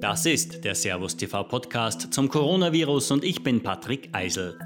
Das ist der Servus TV Podcast zum Coronavirus und ich bin Patrick Eisel.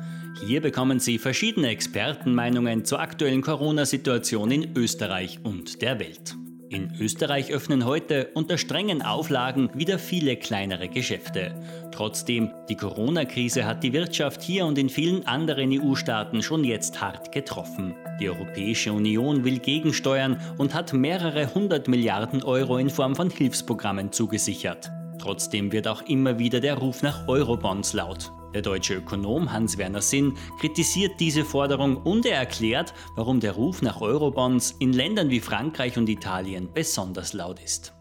Hier bekommen Sie verschiedene Expertenmeinungen zur aktuellen Corona-Situation in Österreich und der Welt. In Österreich öffnen heute unter strengen Auflagen wieder viele kleinere Geschäfte. Trotzdem, die Corona-Krise hat die Wirtschaft hier und in vielen anderen EU-Staaten schon jetzt hart getroffen. Die Europäische Union will gegensteuern und hat mehrere hundert Milliarden Euro in Form von Hilfsprogrammen zugesichert. Trotzdem wird auch immer wieder der Ruf nach Eurobonds laut. Der deutsche Ökonom Hans-Werner Sinn kritisiert diese Forderung und er erklärt, warum der Ruf nach Eurobonds in Ländern wie Frankreich und Italien besonders laut ist.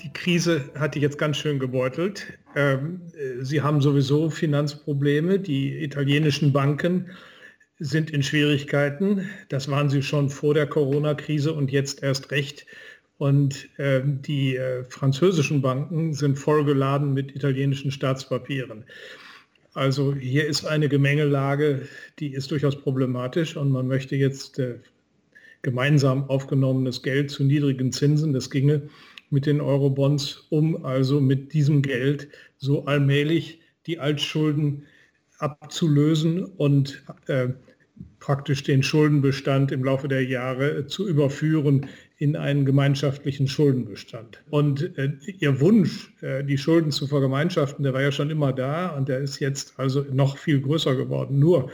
Die Krise hat die jetzt ganz schön gebeutelt. Ähm, sie haben sowieso Finanzprobleme. Die italienischen Banken sind in Schwierigkeiten. Das waren sie schon vor der Corona-Krise und jetzt erst recht. Und äh, die äh, französischen Banken sind vollgeladen mit italienischen Staatspapieren. Also hier ist eine Gemengelage, die ist durchaus problematisch und man möchte jetzt äh, gemeinsam aufgenommenes Geld zu niedrigen Zinsen, das ginge mit den Eurobonds, um also mit diesem Geld so allmählich die Altschulden abzulösen und äh, praktisch den Schuldenbestand im Laufe der Jahre zu überführen in einen gemeinschaftlichen Schuldenbestand. Und äh, Ihr Wunsch, äh, die Schulden zu vergemeinschaften, der war ja schon immer da und der ist jetzt also noch viel größer geworden. Nur,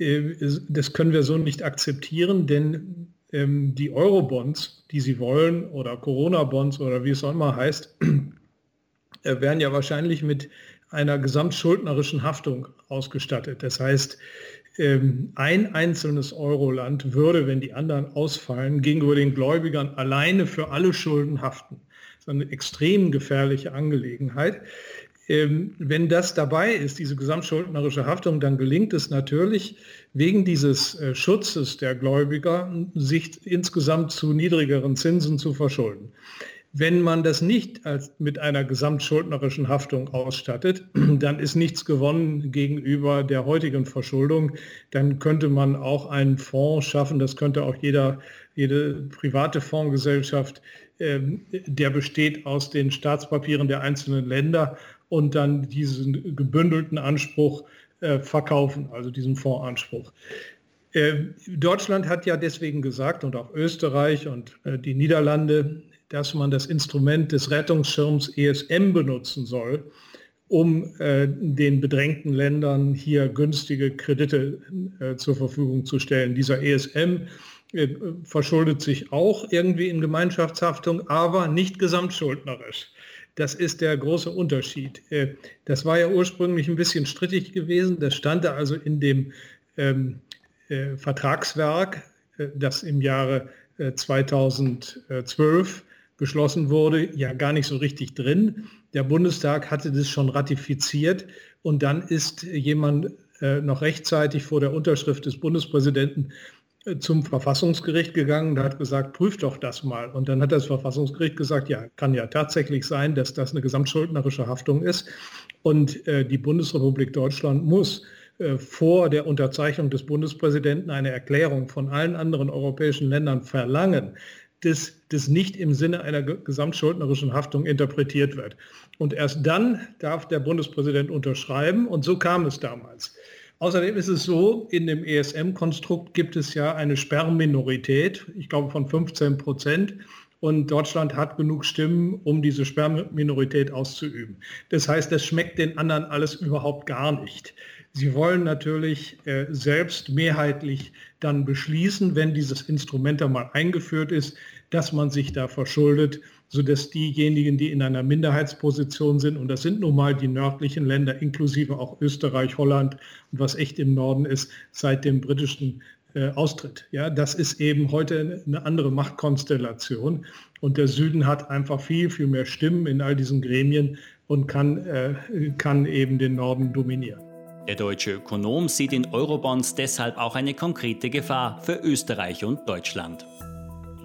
äh, das können wir so nicht akzeptieren, denn ähm, die Eurobonds, die Sie wollen, oder Corona-Bonds oder wie es auch immer heißt, äh, werden ja wahrscheinlich mit einer gesamtschuldnerischen Haftung ausgestattet. Das heißt, ähm, ein einzelnes Euroland würde, wenn die anderen ausfallen, gegenüber den Gläubigern alleine für alle Schulden haften. Das ist eine extrem gefährliche Angelegenheit. Ähm, wenn das dabei ist, diese gesamtschuldnerische Haftung, dann gelingt es natürlich, wegen dieses äh, Schutzes der Gläubiger sich insgesamt zu niedrigeren Zinsen zu verschulden. Wenn man das nicht als, mit einer gesamtschuldnerischen Haftung ausstattet, dann ist nichts gewonnen gegenüber der heutigen Verschuldung. Dann könnte man auch einen Fonds schaffen, das könnte auch jeder, jede private Fondsgesellschaft, äh, der besteht aus den Staatspapieren der einzelnen Länder und dann diesen gebündelten Anspruch äh, verkaufen, also diesen Fondsanspruch. Äh, Deutschland hat ja deswegen gesagt und auch Österreich und äh, die Niederlande, dass man das Instrument des Rettungsschirms ESM benutzen soll, um äh, den bedrängten Ländern hier günstige Kredite äh, zur Verfügung zu stellen. Dieser ESM äh, verschuldet sich auch irgendwie in Gemeinschaftshaftung, aber nicht gesamtschuldnerisch. Das ist der große Unterschied. Äh, das war ja ursprünglich ein bisschen strittig gewesen. Das stand da also in dem ähm, äh, Vertragswerk, äh, das im Jahre 2012 beschlossen wurde, ja gar nicht so richtig drin. Der Bundestag hatte das schon ratifiziert und dann ist jemand äh, noch rechtzeitig vor der Unterschrift des Bundespräsidenten äh, zum Verfassungsgericht gegangen und hat gesagt, prüft doch das mal. Und dann hat das Verfassungsgericht gesagt, ja, kann ja tatsächlich sein, dass das eine gesamtschuldnerische Haftung ist. Und äh, die Bundesrepublik Deutschland muss äh, vor der Unterzeichnung des Bundespräsidenten eine Erklärung von allen anderen europäischen Ländern verlangen, das, das nicht im Sinne einer gesamtschuldnerischen Haftung interpretiert wird. Und erst dann darf der Bundespräsident unterschreiben und so kam es damals. Außerdem ist es so, in dem ESM-Konstrukt gibt es ja eine Sperrminorität, ich glaube von 15 Prozent. Und Deutschland hat genug Stimmen, um diese Sperrminorität auszuüben. Das heißt, das schmeckt den anderen alles überhaupt gar nicht. Sie wollen natürlich äh, selbst mehrheitlich dann beschließen, wenn dieses Instrument einmal eingeführt ist, dass man sich da verschuldet, sodass diejenigen, die in einer Minderheitsposition sind, und das sind nun mal die nördlichen Länder, inklusive auch Österreich, Holland und was echt im Norden ist, seit dem britischen äh, Austritt. Ja, das ist eben heute eine andere Machtkonstellation und der Süden hat einfach viel, viel mehr Stimmen in all diesen Gremien und kann, äh, kann eben den Norden dominieren. Der deutsche Ökonom sieht in Eurobonds deshalb auch eine konkrete Gefahr für Österreich und Deutschland.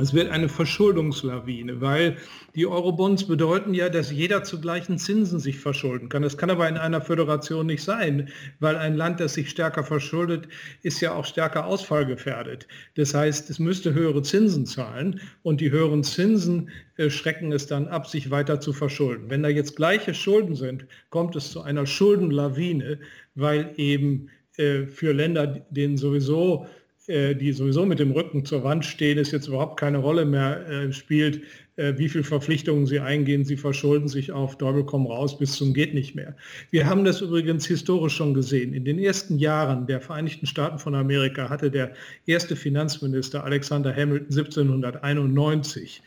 Es wird eine Verschuldungslawine, weil die Eurobonds bedeuten ja, dass jeder zu gleichen Zinsen sich verschulden kann. Das kann aber in einer Föderation nicht sein, weil ein Land, das sich stärker verschuldet, ist ja auch stärker ausfallgefährdet. Das heißt, es müsste höhere Zinsen zahlen und die höheren Zinsen äh, schrecken es dann ab, sich weiter zu verschulden. Wenn da jetzt gleiche Schulden sind, kommt es zu einer Schuldenlawine, weil eben äh, für Länder, denen sowieso die sowieso mit dem Rücken zur Wand stehen, es jetzt überhaupt keine Rolle mehr äh, spielt, äh, wie viele Verpflichtungen sie eingehen. Sie verschulden sich auf Teufel komm raus bis zum geht nicht mehr. Wir haben das übrigens historisch schon gesehen. In den ersten Jahren der Vereinigten Staaten von Amerika hatte der erste Finanzminister Alexander Hamilton 1791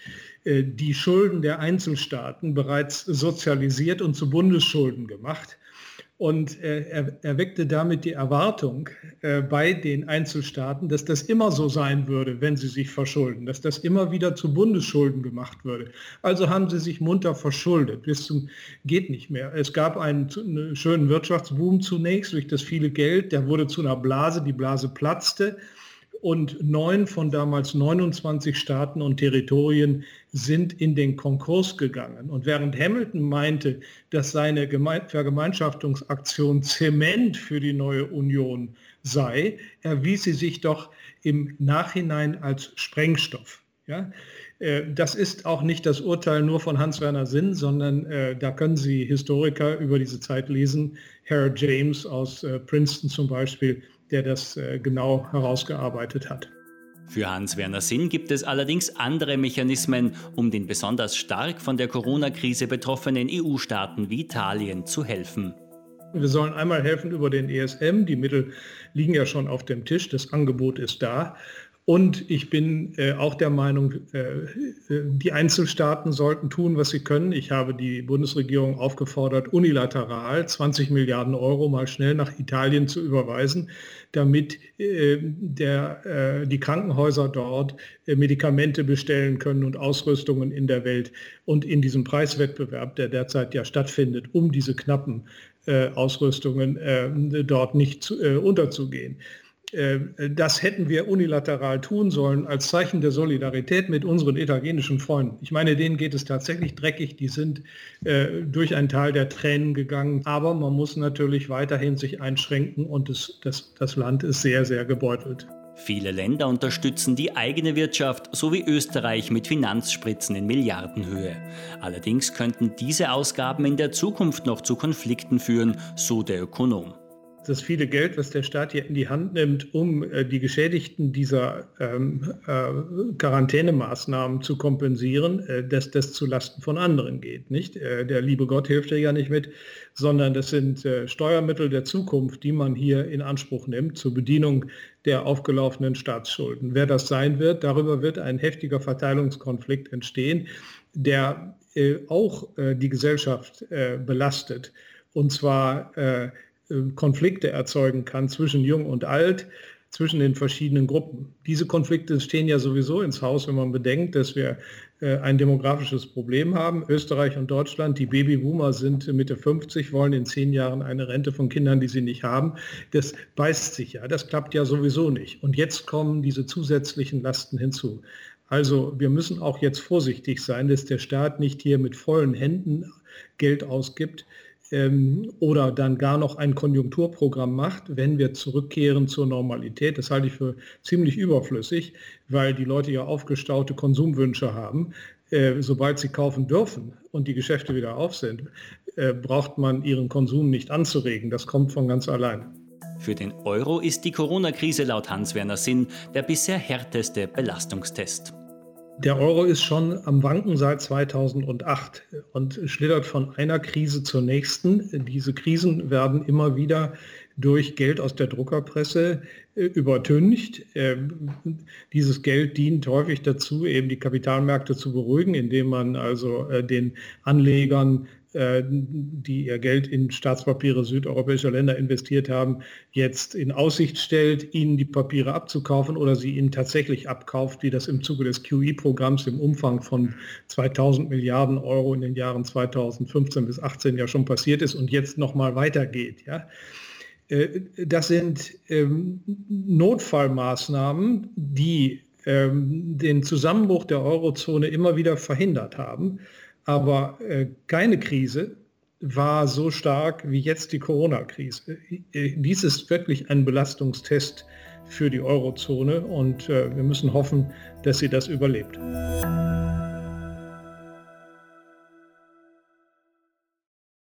die Schulden der Einzelstaaten bereits sozialisiert und zu Bundesschulden gemacht und er, er weckte damit die Erwartung äh, bei den Einzelstaaten, dass das immer so sein würde, wenn sie sich verschulden, dass das immer wieder zu Bundesschulden gemacht würde. Also haben sie sich munter verschuldet, bis zum geht nicht mehr. Es gab einen schönen Wirtschaftsboom zunächst durch das viele Geld, der wurde zu einer Blase, die Blase platzte und neun von damals 29 Staaten und Territorien sind in den Konkurs gegangen. Und während Hamilton meinte, dass seine Vergemeinschaftungsaktion Zement für die neue Union sei, erwies sie sich doch im Nachhinein als Sprengstoff. Ja? Äh, das ist auch nicht das Urteil nur von Hans-Werner Sinn, sondern äh, da können Sie Historiker über diese Zeit lesen. Harold James aus äh, Princeton zum Beispiel der das äh, genau herausgearbeitet hat. Für Hans-Werner Sinn gibt es allerdings andere Mechanismen, um den besonders stark von der Corona-Krise betroffenen EU-Staaten wie Italien zu helfen. Wir sollen einmal helfen über den ESM. Die Mittel liegen ja schon auf dem Tisch. Das Angebot ist da. Und ich bin äh, auch der Meinung, äh, die Einzelstaaten sollten tun, was sie können. Ich habe die Bundesregierung aufgefordert, unilateral 20 Milliarden Euro mal schnell nach Italien zu überweisen, damit äh, der, äh, die Krankenhäuser dort äh, Medikamente bestellen können und Ausrüstungen in der Welt und in diesem Preiswettbewerb, der derzeit ja stattfindet, um diese knappen äh, Ausrüstungen dort nicht zu, unterzugehen. Äh, das hätten wir unilateral tun sollen als Zeichen der Solidarität mit unseren italienischen Freunden. Ich meine, denen geht es tatsächlich dreckig, die sind äh, durch ein Tal der Tränen gegangen, aber man muss natürlich weiterhin sich einschränken und das, das, das Land ist sehr, sehr gebeutelt. Viele Länder unterstützen die eigene Wirtschaft, so wie Österreich mit Finanzspritzen in Milliardenhöhe. Allerdings könnten diese Ausgaben in der Zukunft noch zu Konflikten führen, so der Ökonom das viele Geld, was der Staat hier in die Hand nimmt, um äh, die Geschädigten dieser ähm, äh, Quarantänemaßnahmen zu kompensieren, äh, dass das zu Lasten von anderen geht. Nicht? Äh, der liebe Gott hilft ja nicht mit, sondern das sind äh, Steuermittel der Zukunft, die man hier in Anspruch nimmt zur Bedienung der aufgelaufenen Staatsschulden. Wer das sein wird, darüber wird ein heftiger Verteilungskonflikt entstehen, der äh, auch die Gesellschaft belastet. Und zwar Konflikte erzeugen kann zwischen Jung und Alt, zwischen den verschiedenen Gruppen. Diese Konflikte stehen ja sowieso ins Haus, wenn man bedenkt, dass wir äh, ein demografisches Problem haben. Österreich und Deutschland, die Babyboomer sind Mitte 50, wollen in zehn Jahren eine Rente von Kindern, die sie nicht haben. Das beißt sich ja, das klappt ja sowieso nicht. Und jetzt kommen diese zusätzlichen Lasten hinzu. Also wir müssen auch jetzt vorsichtig sein, dass der Staat nicht hier mit vollen Händen Geld ausgibt, ähm, oder dann gar noch ein Konjunkturprogramm macht, wenn wir zurückkehren zur Normalität. Das halte ich für ziemlich überflüssig, weil die Leute ja aufgestaute Konsumwünsche haben. Äh, sobald sie kaufen dürfen und die Geschäfte wieder auf sind, äh, braucht man ihren Konsum nicht anzuregen. Das kommt von ganz allein. Für den Euro ist die Corona-Krise laut Hans-Werner Sinn der bisher härteste Belastungstest. Der Euro ist schon am Wanken seit 2008 und schlittert von einer Krise zur nächsten. Diese Krisen werden immer wieder durch Geld aus der Druckerpresse äh, übertüncht. Ähm, dieses Geld dient häufig dazu, eben die Kapitalmärkte zu beruhigen, indem man also äh, den Anlegern äh, die ihr Geld in Staatspapiere südeuropäischer Länder investiert haben, jetzt in Aussicht stellt, ihnen die Papiere abzukaufen oder sie ihnen tatsächlich abkauft, wie das im Zuge des QE-Programms im Umfang von 2000 Milliarden Euro in den Jahren 2015 bis 2018 ja schon passiert ist und jetzt nochmal weitergeht. Ja? Äh, das sind ähm, Notfallmaßnahmen, die ähm, den Zusammenbruch der Eurozone immer wieder verhindert haben. Aber äh, keine Krise war so stark wie jetzt die Corona-Krise. Äh, dies ist wirklich ein Belastungstest für die Eurozone und wir müssen hoffen, dass sie das überlebt.